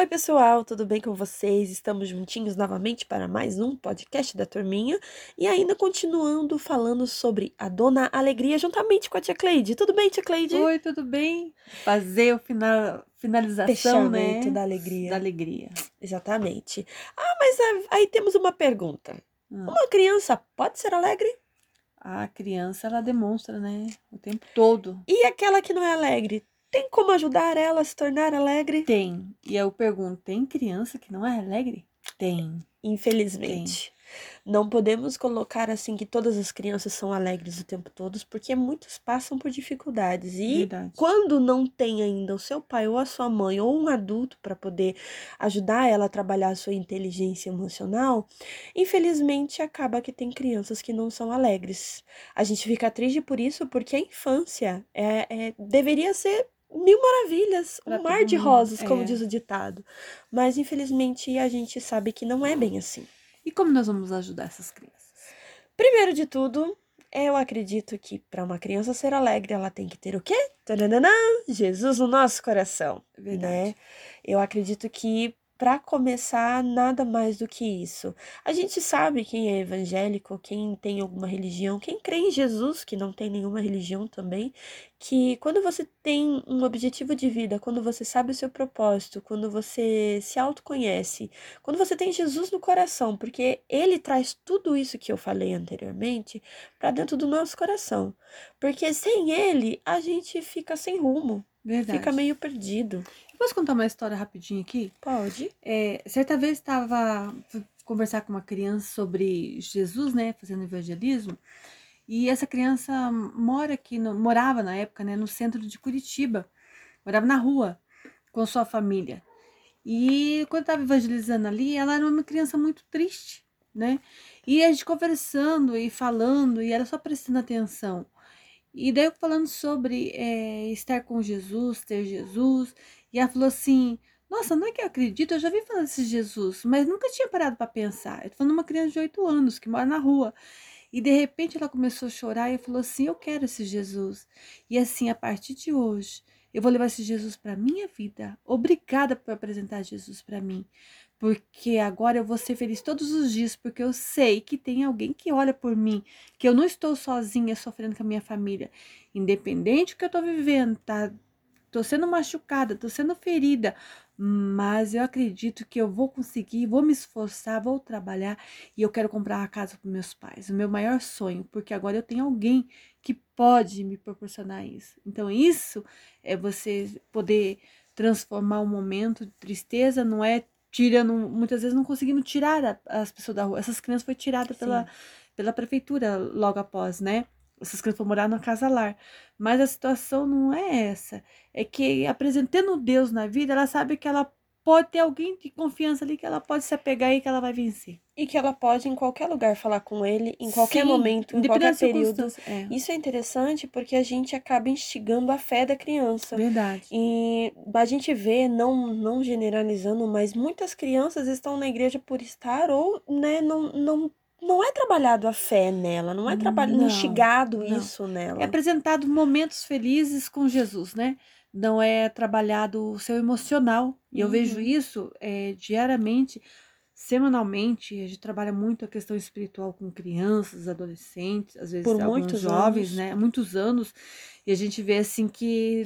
Oi, pessoal, tudo bem com vocês? Estamos juntinhos novamente para mais um podcast da Turminha e ainda continuando falando sobre a Dona Alegria juntamente com a Tia Cleide. Tudo bem, Tia Cleide? Oi, tudo bem? Fazer o final, finalização, Fechamento né? da alegria. Da alegria. Exatamente. Ah, mas aí, aí temos uma pergunta. Hum. Uma criança pode ser alegre? A criança, ela demonstra, né? O tempo todo. E aquela que não é alegre? Tem como ajudar ela a se tornar alegre? Tem. E eu pergunto, tem criança que não é alegre? Tem. Infelizmente. Não podemos colocar assim que todas as crianças são alegres o tempo todo, porque muitos passam por dificuldades. E Verdade. quando não tem ainda o seu pai ou a sua mãe ou um adulto para poder ajudar ela a trabalhar a sua inteligência emocional, infelizmente acaba que tem crianças que não são alegres. A gente fica triste por isso, porque a infância é, é- deveria ser mil maravilhas, Pra um mar de rosas, como é. diz o ditado. Mas infelizmente a gente sabe que não é bem assim. E como nós vamos ajudar essas crianças? Primeiro de tudo, eu acredito que para uma criança ser alegre, ela tem que ter o quê? Tananana, Jesus no nosso coração, Verdade. né? Eu acredito que para começar, nada mais do que isso. A gente sabe quem é evangélico, quem tem alguma religião, quem crê em Jesus, que não tem nenhuma religião também, que quando você tem um objetivo de vida, quando você sabe o seu propósito, quando você se autoconhece, quando você tem Jesus no coração, porque ele traz tudo isso que eu falei anteriormente para dentro do nosso coração. Porque sem ele, a gente fica sem rumo, Verdade. fica meio perdido. Posso contar uma história rapidinho aqui? Pode? É, certa vez estava conversar com uma criança sobre Jesus, né, fazendo evangelismo, e essa criança mora aqui, no- morava na época, né, no centro de Curitiba, morava na rua com sua família. E quando estava evangelizando ali, ela era uma criança muito triste, né? E a gente conversando e falando, e ela só prestando atenção. E daí eu falando sobre é, estar com Jesus, ter Jesus, e ela falou assim: Nossa, não é que eu acredito, eu já vi falar desse Jesus, mas nunca tinha parado para pensar. Eu tô falando de uma criança de 8 anos que mora na rua. E de repente ela começou a chorar e falou assim: Eu quero esse Jesus. E assim, a partir de hoje, eu vou levar esse Jesus para minha vida. Obrigada por apresentar Jesus para mim. Porque agora eu vou ser feliz todos os dias, porque eu sei que tem alguém que olha por mim, que eu não estou sozinha sofrendo com a minha família. Independente do que eu tô vivendo, tá? Tô sendo machucada, tô sendo ferida, mas eu acredito que eu vou conseguir, vou me esforçar, vou trabalhar e eu quero comprar uma casa para meus pais, o meu maior sonho, porque agora eu tenho alguém que pode me proporcionar isso. Então isso é você poder transformar um momento de tristeza, não é tirando, muitas vezes não conseguindo tirar a- as pessoas da rua. Essas crianças foi tirada pela, pela prefeitura logo após, né? Essas crianças foram morar na casa lar. Mas a situação não é essa. É que apresentando Deus na vida, ela sabe que ela pode ter alguém de confiança ali que ela pode se apegar e que ela vai vencer. E que ela pode em qualquer lugar falar com ele, em qualquer Sim, momento, em qualquer período. É, Isso é interessante porque a gente acaba instigando a fé da criança. verdade. E a gente vê, não, não generalizando, mas muitas crianças estão na igreja por estar ou, né, não, não, não é trabalhado a fé nela, não é trabalhado, instigado não. isso nela. É apresentado momentos felizes com Jesus, né? Não é trabalhado o seu emocional. E eu Uhum. vejo isso é, diariamente, semanalmente. A gente trabalha muito a questão espiritual com crianças, adolescentes, às vezes Por alguns muitos jovens, anos. né? Muitos anos. E a gente vê assim que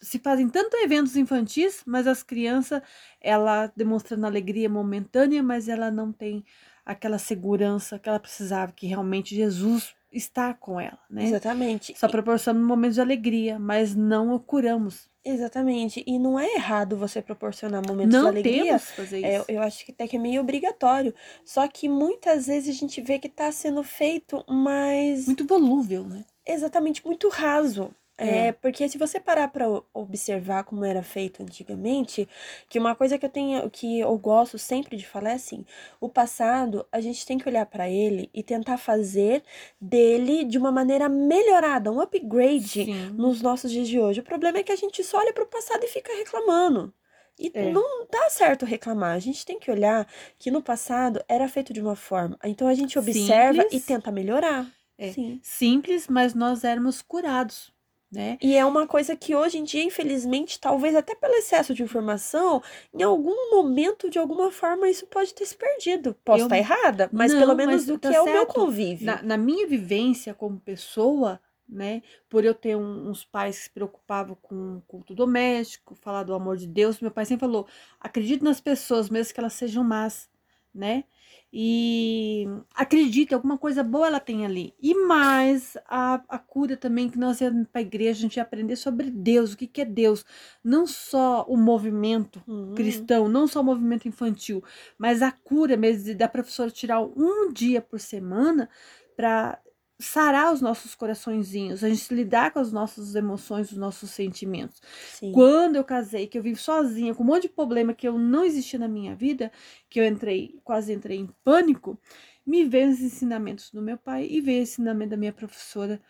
se fazem tanto eventos infantis, mas as crianças, ela demonstrando alegria momentânea, mas ela não tem aquela segurança que ela precisava, que realmente Jesus está com ela, né? Exatamente. Só proporcionando momentos de alegria, mas não o curamos. Exatamente. E não é errado você proporcionar momentos de não alegria. temos que fazer É, isso. eu acho que até que é meio obrigatório. Só que muitas vezes a gente vê que está sendo feito, mas Muito volúvel, né? exatamente muito raso. É, É. porque se você parar para observar como era feito antigamente, que uma coisa que eu tenho, que eu gosto sempre de falar é assim, o passado a gente tem que olhar para ele e tentar fazer dele de uma maneira melhorada, um upgrade Sim. nos nossos dias de hoje. O problema é que a gente só olha para o passado e fica reclamando. E É. não dá certo reclamar. A gente tem que olhar que no passado era feito de uma forma. Então a gente observa Simples. e tenta melhorar. É. Sim. Simples, mas nós éramos curados. Né? E é uma coisa que hoje em dia, infelizmente, talvez até pelo excesso de informação, em algum momento, de alguma forma, isso pode ter se perdido. Posso Eu- estar errada, mas Não, pelo menos mas do tá que é o meu certo. convívio. Na, na minha vivência como pessoa, né, por eu ter um- uns pais que se preocupavam com o culto doméstico, falar do amor de Deus, meu pai sempre falou: acredite nas pessoas, mesmo que elas sejam más, né? E acredite, alguma coisa boa ela tem ali. E mais a, a cura também, que nós íamos para a igreja, a gente ia aprender sobre Deus, o que, que é Deus. Não só o movimento Hum. cristão, não só o movimento infantil, mas a cura mesmo da professora tirar um dia por semana para sarar os nossos coraçõezinhos, a gente lidar com as nossas emoções, os nossos sentimentos. Sim. Quando eu casei, que eu vivo sozinha, com um monte de problema que eu não existia na minha vida, que eu entrei, quase entrei em pânico, me veio os ensinamentos do meu pai e veio o ensinamento da minha professora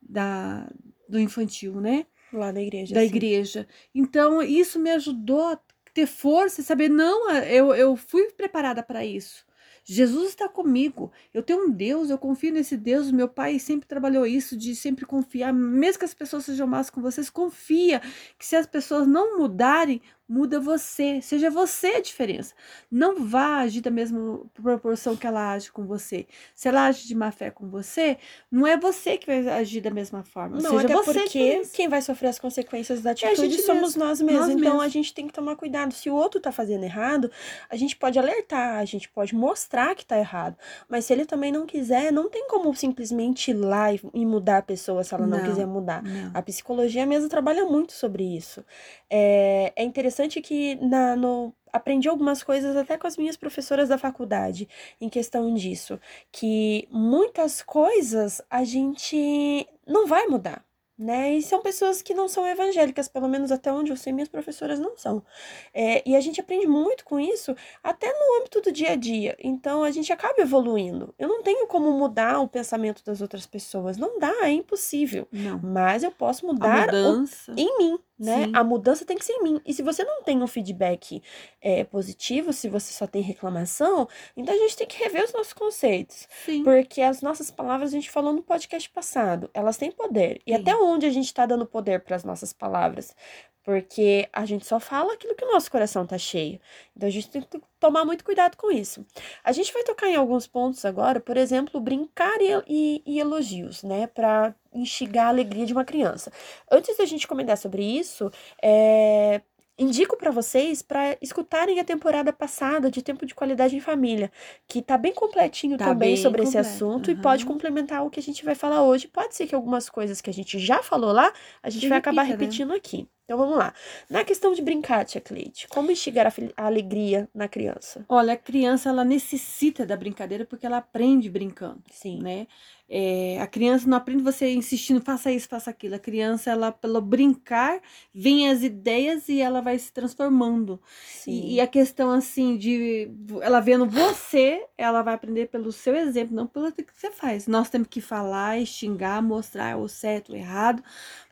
da, do infantil, né? Lá na igreja. da sim. igreja. Então, isso me ajudou a ter força e saber, não, eu, eu fui preparada para isso. Jesus está comigo. Eu tenho um Deus, eu confio nesse Deus. Meu pai sempre trabalhou isso, de sempre confiar, mesmo que as pessoas sejam más com vocês, confia que se as pessoas não mudarem, muda você. Seja você a diferença. Não vá agir da mesma proporção que ela age com você. Se ela age de má fé com você, não é você que vai agir da mesma forma. Não, Seja até você porque quem vai sofrer as consequências da a atitude gente somos mesmo. nós mesmos. Nós então mesmos. a gente tem que tomar cuidado. Se o outro tá fazendo errado, a gente pode alertar, a gente pode mostrar que tá errado. Mas se ele também não quiser, não tem como simplesmente ir lá e, e mudar a pessoa se ela não, Não. quiser mudar. Não. A psicologia mesmo trabalha muito sobre isso. É, é interessante que na, no, aprendi algumas coisas até com as minhas professoras da faculdade em questão disso. Que muitas coisas a gente não vai mudar. Né? E são pessoas que não são evangélicas, pelo menos até onde eu sei, minhas professoras não são. É, e a gente aprende muito com isso, até no âmbito do dia a dia. Então a gente acaba evoluindo. Eu não tenho como mudar o pensamento das outras pessoas. Não dá, é impossível. Não. Mas eu posso mudar o em mim, né? Sim. A mudança tem que ser em mim. E se você não tem um feedback é, positivo, se você só tem reclamação, então a gente tem que rever os nossos conceitos. Sim. Porque as nossas palavras, a gente falou no podcast passado, elas têm poder. E Sim. até onde a gente está dando poder para as nossas palavras? Porque a gente só fala aquilo que o nosso coração tá cheio. Então a gente tem que tomar muito cuidado com isso. A gente vai tocar em alguns pontos agora, por exemplo, brincar e, e- e elogios, né? Para instigar a alegria de uma criança. Antes da gente comentar sobre isso, é, indico para vocês para escutarem a temporada passada de Tempo de Qualidade em Família, que tá bem completinho Tá também bem sobre esse completo, assunto e aham. pode complementar o que a gente vai falar hoje. Pode ser que algumas coisas que a gente já falou lá, a gente Se vai acabar repita, né? repetindo aqui. Então vamos lá. Na questão de brincar, tia Cleide, como instigar a, a alegria na criança? Olha, a criança ela necessita da brincadeira porque ela aprende brincando, Sim. né? É, a criança não aprende você insistindo, faça isso, faça aquilo. A criança, ela, pelo brincar, vem as ideias e ela vai se transformando. E, e a questão, assim, de ela vendo você, ela vai aprender pelo seu exemplo, não pelo que você faz. Nós temos que falar e xingar, mostrar o certo, o errado,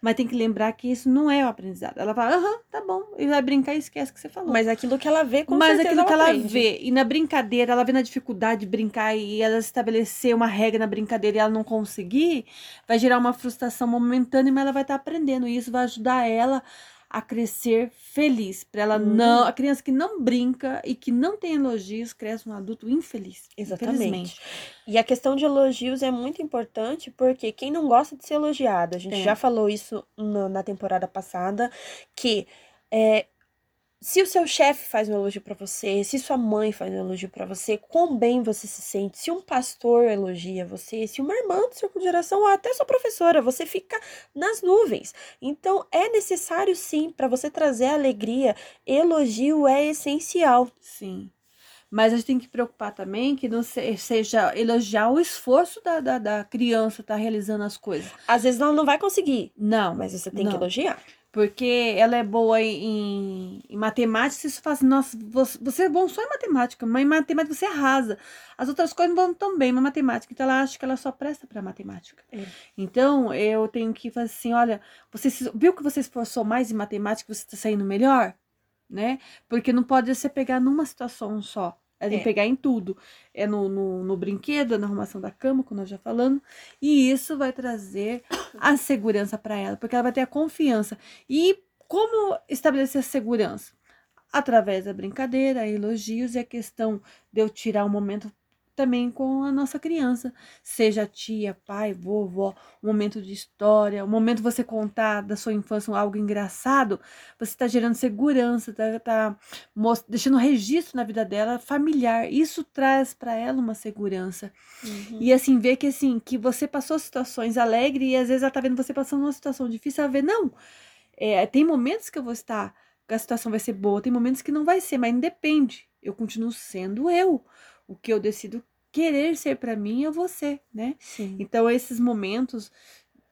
mas tem que lembrar que isso não é o aprendizado. Ela fala, aham, tá bom, e vai brincar e esquece o que você falou. Mas aquilo que ela vê, com Mas certeza aquilo que ela aprende. vê, e na brincadeira, ela vê na dificuldade de brincar e ela estabelecer uma regra na brincadeira e ela não conseguir, vai gerar uma frustração momentânea, mas ela vai estar aprendendo. E isso vai ajudar ela a crescer feliz. Para ela Uhum. não. A criança que não brinca e que não tem elogios cresce um adulto infeliz. Exatamente. E a questão de elogios é muito importante porque quem não gosta de ser elogiado, a gente É. já falou isso na, na temporada passada, que é, se o seu chefe faz um elogio pra você, se sua mãe faz um elogio pra você, quão bem você se sente, se um pastor elogia você, se uma irmã do seu geração ou até sua professora, você fica nas nuvens. Então é necessário sim para você trazer alegria, elogio é essencial. Sim. Mas a gente tem que preocupar também que não se- seja elogiar o esforço da, da, da criança estar realizando as coisas. Às vezes ela não vai conseguir, Não. mas você tem que não. elogiar. Porque ela é boa em, em matemática, você fala assim, nossa, você, é bom só em matemática, mas em matemática você arrasa. As outras coisas não vão tão bem, mas matemática, então ela acha que ela só presta para matemática. É. Então, eu tenho que fazer assim, olha, você viu que você esforçou mais em matemática, você está saindo melhor? Né? Porque não pode você pegar numa situação só. Ela tem É. pegar em tudo. É no, no, no brinquedo, é na arrumação da cama, como nós já falamos. E isso vai trazer a segurança para ela, porque ela vai ter a confiança. E como estabelecer a segurança? Através da brincadeira, elogios e a questão de eu tirar um momento também com a nossa criança. Seja tia, pai, vovó, um momento de história, um momento você contar da sua infância algo engraçado, você está gerando segurança, tá, tá mos- deixando registro na vida dela familiar. Isso traz para ela uma segurança. Uhum. E assim, ver que assim, que você passou situações alegres e às vezes ela tá vendo você passando uma situação difícil, ela vê, não, é, tem momentos que eu vou estar, que a situação vai ser boa, tem momentos que não vai ser, mas independe. Eu continuo sendo eu. O que eu decido querer ser para mim é você, né? Sim. Então, esses momentos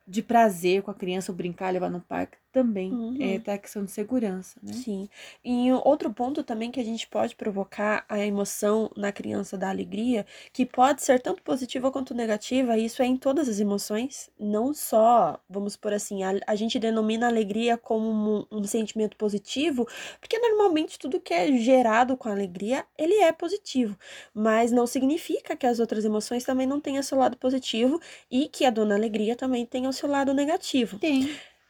de prazer com a criança, ou brincar, levar no parque, também Uhum. é tá a questão de segurança, né? Sim. E outro ponto também que a gente pode provocar a emoção na criança da alegria, que pode ser tanto positiva quanto negativa, e isso é em todas as emoções, não só, vamos por assim, a, a gente denomina a alegria como um, um sentimento positivo, porque normalmente tudo que é gerado com alegria, ele é positivo, mas não significa que as outras emoções também não tenham seu lado positivo e que a dona alegria também tenha o seu lado negativo Tem.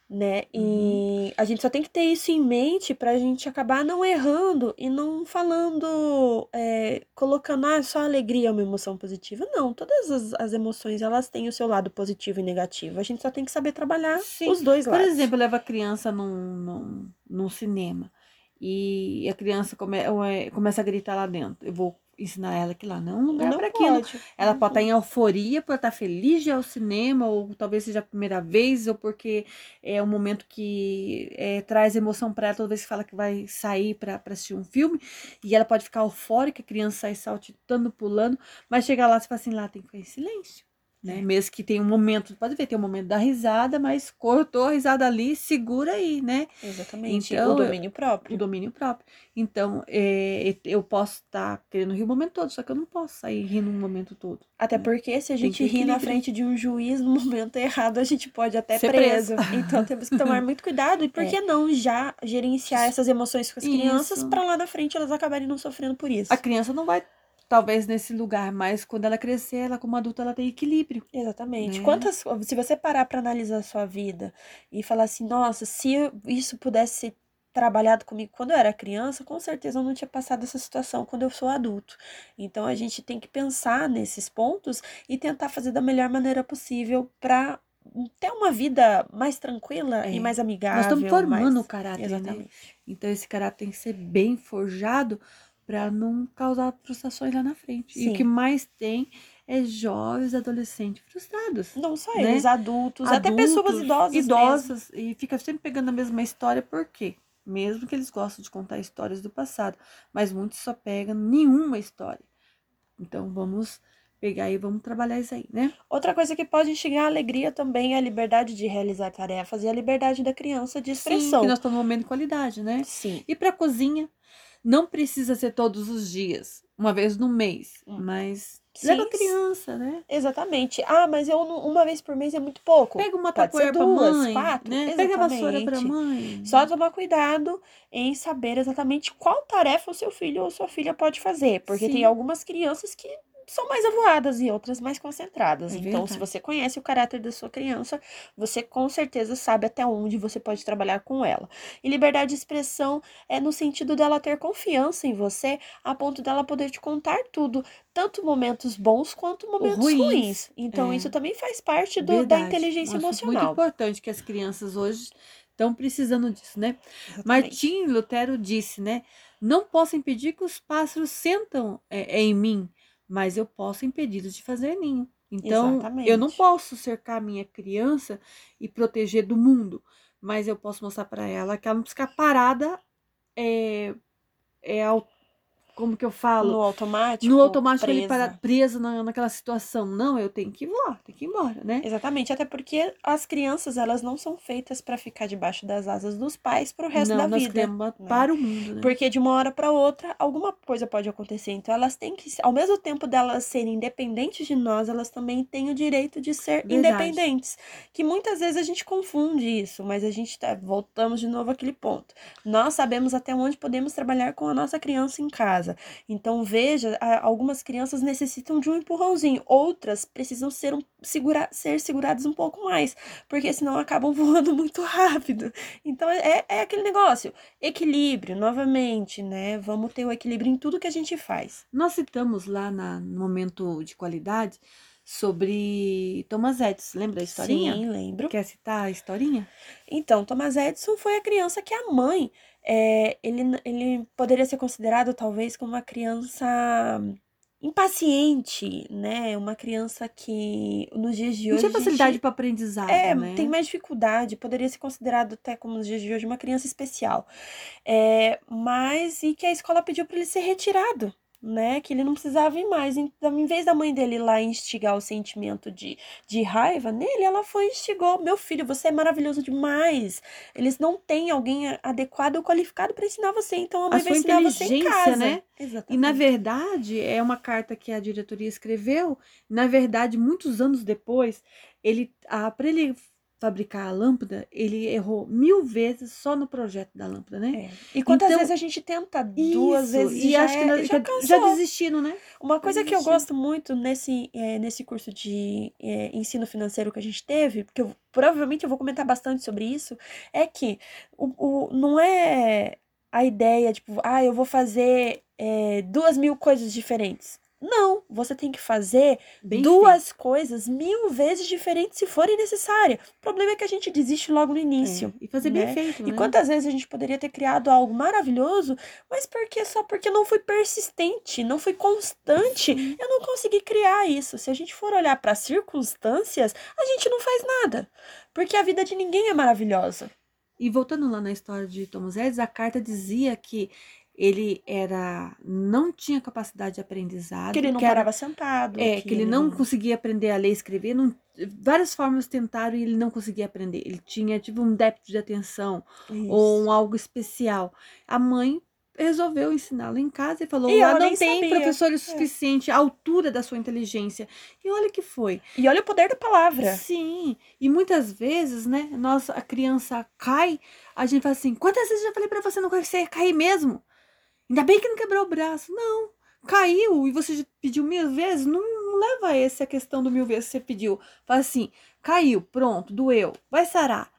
Né? Uhum. E a gente só tem que ter isso em mente pra gente acabar não errando e não falando, é, colocando, ah, só alegria é uma emoção positiva. Não, todas as, as emoções, elas têm o seu lado positivo e negativo. A gente só tem que saber trabalhar Sim. os dois Por lados. exemplo, leva a criança num, num, num cinema e a criança come, é- começa a gritar lá dentro. Eu vou ensinar ela que lá não é um lugar não para aquilo. Ela pode estar em euforia por estar feliz de ir ao cinema, ou talvez seja a primeira vez, ou porque é um momento que é, traz emoção para ela toda vez que fala que vai sair para assistir um filme. E ela pode ficar eufórica, a criança sai saltitando, pulando, mas chega lá e fala assim: lá tem que ficar em silêncio. Né? É. Mesmo que tem um momento, pode ver, tem um momento da risada, mas cortou a risada ali, segura aí, né? Exatamente. Então, o domínio o próprio. domínio próprio. Então, é, eu posso estar querendo rir o momento todo, só que eu não posso sair rindo o momento todo. Até porque se a gente rir na frente de um juiz no momento errado, a gente pode até Ser preso. preso. Então temos que tomar muito cuidado. E por É. que não já gerenciar essas emoções com as crianças Isso. para lá na frente elas acabarem não sofrendo por isso? A criança não vai, talvez, nesse lugar, mas quando ela crescer, ela como adulta, ela tem equilíbrio. Exatamente. né? Quantas, se você parar para analisar a sua vida e falar assim, nossa, se isso pudesse ser trabalhado comigo quando eu era criança, com certeza eu não tinha passado essa situação quando eu sou adulto. Então a gente tem que pensar nesses pontos e tentar fazer da melhor maneira possível para ter uma vida mais tranquila É. e mais amigável. Nós estamos formando mais- o caráter, né? Exatamente. Então, esse caráter tem que ser bem forjado para não causar frustrações lá na frente. E Sim. o que mais tem é jovens adolescentes frustrados. Não só Né? eles, adultos, até pessoas Adultos, idosas. mesmo. idosas e fica sempre pegando a mesma história, por quê? Mesmo que eles gostam de contar histórias do passado, mas muitos só pegam nenhuma história. Então vamos pegar e vamos trabalhar isso aí, né? Outra coisa que pode instigar a alegria também é a liberdade de realizar tarefas e a liberdade da criança de Sim, expressão. que nós estamos num momento de qualidade, né? Sim. E para cozinha, não precisa ser todos os dias, uma vez no mês, Hum. mas Sim, leva criança, né? Exatamente. Ah, mas eu uma vez por mês é muito pouco. Pega uma tapoeira pra duas, mãe, quatro, né? Pega a vassoura pra exatamente. mãe. Só tomar cuidado em saber exatamente qual tarefa o seu filho ou sua filha pode fazer. Porque tem Sim. algumas crianças que são mais avoadas e outras mais concentradas. É então, se você conhece o caráter da sua criança, você com certeza sabe até onde você pode trabalhar com ela. E liberdade de expressão é no sentido dela ter confiança em você, a ponto dela poder te contar tudo, tanto momentos bons quanto momentos ruins. ruins. Então, É. isso também faz parte do- da inteligência acho Muito emocional. importante que as crianças hoje estão precisando disso, né? Exatamente. Martim Lutero disse, né? Não posso impedir que os pássaros sentam é, em mim, mas eu posso impedi-los de fazer ninho. Então, eu não Exatamente. posso cercar a minha criança e proteger do mundo, mas eu posso mostrar para ela que ela não fica parada, é, é, ao- como que eu falo? No automático. no automático presa. para, presa na, naquela situação. Não, eu tenho que ir embora, tenho que ir embora, né? Exatamente, até porque as crianças elas não são feitas para ficar debaixo das asas dos pais pro resto não, da nós vida. né? para o mundo, né? Porque de uma hora para outra alguma coisa pode acontecer. Então elas têm que, ao mesmo tempo delas serem independentes de nós, elas também têm o direito de ser Verdade. independentes. Que muitas vezes a gente confunde isso, mas a gente tá, voltamos de novo àquele ponto. Nós sabemos até onde podemos trabalhar com a nossa criança em casa. Casa. Então, veja, algumas crianças necessitam de um empurrãozinho, outras precisam ser, um, segura, ser seguradas um pouco mais, porque senão acabam voando muito rápido. Então, é, é aquele negócio, equilíbrio, novamente, né? Vamos ter o equilíbrio em tudo que a gente faz. Nós citamos lá na, no momento de qualidade sobre Thomas Edison. Lembra da historinha? Sim, lembro. Quer citar a historinha? Então, Thomas Edison foi a criança que a mãe, é, ele, ele poderia ser considerado talvez como uma criança impaciente, né? Uma criança que nos dias de hoje. Não tinha facilidade para aprendizado. É, né? tem mais dificuldade. Poderia ser considerado até como nos dias de hoje uma criança especial. É, mas e que a escola pediu para ele ser retirado né? Que ele não precisava ir mais. Então, em vez da mãe dele ir lá instigar o sentimento de, de raiva nele, ela foi e instigou: Meu filho, você é maravilhoso demais. Eles não têm alguém adequado ou qualificado para ensinar você. Então a mãe a vai ensinar você em casa. né? Exatamente. E na verdade, é uma carta que a diretoria escreveu. Na verdade, muitos anos depois, ele, para ele fabricar a lâmpada, ele errou mil vezes só no projeto da lâmpada, né? É. E quantas então, vezes a gente tenta duas isso, vezes e já acho é, que já, já desistindo, né? Uma coisa que eu gosto muito nesse, é, nesse curso de é, ensino financeiro que a gente teve, porque eu, provavelmente eu vou comentar bastante sobre isso, é que o, o, não é a ideia, tipo, ah, eu vou fazer é, duas mil coisas diferentes. Não, você tem que fazer Bem duas feito. coisas mil vezes diferentes se forem necessárias. O problema é que a gente desiste logo no início. É, e fazer né? bem feito. Né? E quantas vezes a gente poderia ter criado algo maravilhoso, mas porque só porque não fui persistente, não fui constante, Sim. eu não consegui criar isso. Se a gente for olhar para as circunstâncias, a gente não faz nada. Porque a vida de ninguém é maravilhosa. E voltando lá na história de Thomas Edison, a carta dizia que ele era não tinha capacidade de aprendizado que ele não que parava sentado é que, que ele não, não conseguia aprender a ler e escrever não, várias formas tentaram e ele não conseguia aprender ele tinha tipo um déficit de atenção Isso. ou um algo especial a mãe resolveu ensiná-lo em casa e falou: e ela não tem sabia. professores é. suficiente à altura da sua inteligência. E olha que foi. E olha o poder da palavra. Sim. E muitas vezes, né, nós, a criança cai, a gente fala assim: quantas vezes eu já falei para você não cair mesmo? Ainda bem que não quebrou o braço. Não. Caiu e você pediu mil vezes, não, não leva a esse a questão do mil vezes que você pediu. Fala assim, caiu, pronto, doeu, vai sarar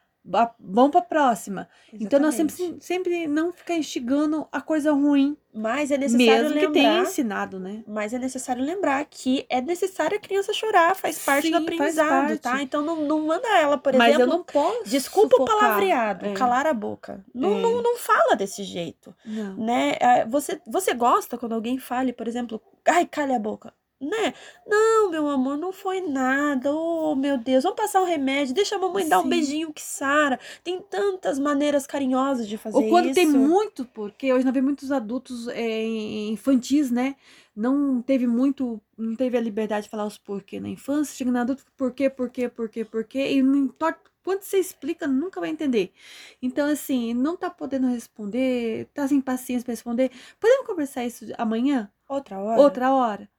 vamos para a próxima. Exatamente. Então nós sempre, sempre não ficar instigando a coisa ruim. Mas é necessário mesmo lembrar, que tenha ensinado, né? Mas é necessário lembrar que é necessário a criança chorar, faz parte Sim, do aprendizado, tá? Então não, não manda ela, por mas exemplo. Mas eu não posso. Desculpa sufocar. o palavreado, é. calar a boca. Não, é. não, não fala desse jeito. Não. Né? É, você, você gosta quando alguém fale, por exemplo, ai, cale a boca né? Não, meu amor, não foi nada. Oh, meu Deus, vamos passar um remédio. Deixa a mamãe Sim. dar um beijinho que Sara. Tem tantas maneiras carinhosas de fazer Ou quando isso. tem muito, porque hoje nós vemos muitos adultos é, infantis, né? Não teve muito, não teve a liberdade de falar os porquê na infância. Chega na adulto, porquê, porquê, porquê, porquê. E não importa quanto você explica, nunca vai entender. Então, assim, não tá podendo responder, tá sem paciência para responder. Podemos conversar isso amanhã? Outra hora? Outra hora.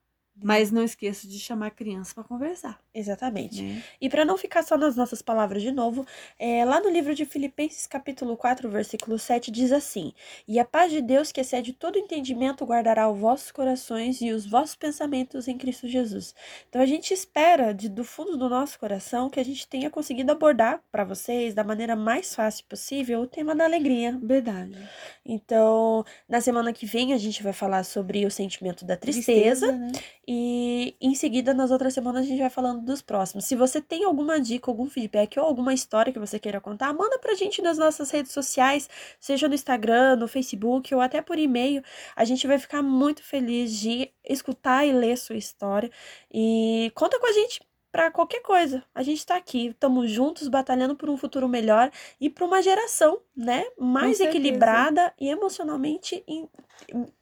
Mas não esqueça de chamar a criança para conversar. Exatamente. Né? E para não ficar só nas nossas palavras de novo, é, lá no livro de Filipenses, capítulo 4, versículo 7, diz assim: E a paz de Deus, que excede todo entendimento, guardará os vossos corações e os vossos pensamentos em Cristo Jesus. Então a gente espera, de, do fundo do nosso coração, que a gente tenha conseguido abordar para vocês, da maneira mais fácil possível, o tema da alegria. Verdade. Então, na semana que vem, a gente vai falar sobre o sentimento da tristeza. tristeza né? E em seguida, nas outras semanas, a gente vai falando dos próximos. Se você tem alguma dica, algum feedback ou alguma história que você queira contar, manda pra gente nas nossas redes sociais, seja no Instagram, no Facebook ou até por e-mail. A gente vai ficar muito feliz de escutar e ler sua história. E conta com a gente para qualquer coisa. A gente está aqui, estamos juntos batalhando por um futuro melhor e para uma geração, né, mais equilibrada e emocionalmente in,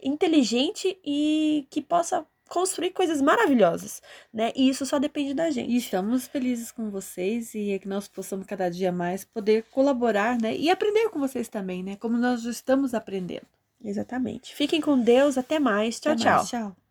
inteligente e que possa construir coisas maravilhosas, né? E isso só depende da gente. E estamos felizes com vocês e é que nós possamos cada dia mais poder colaborar, né? E aprender com vocês também, né? Como nós estamos aprendendo. Exatamente. Fiquem com Deus, até mais. Tchau, até tchau. Mais, tchau.